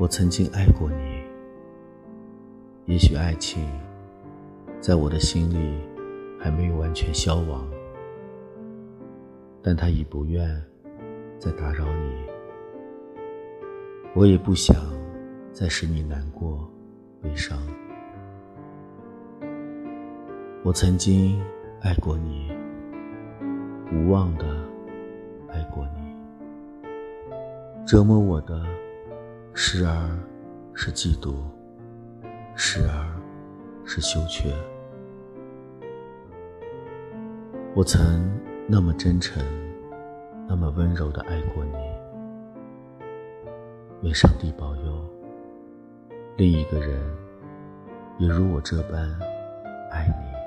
我曾经爱过你，也许爱情在我的心里还没有完全消亡，但他已不愿再打扰你，我也不想再使你难过、悲伤。我曾经爱过你，无望的爱过你，折磨我的。时而是嫉妒，时而是羞怯。我曾那么真诚，那么温柔的爱过你。愿上帝保佑，另一个人也如我这般爱你。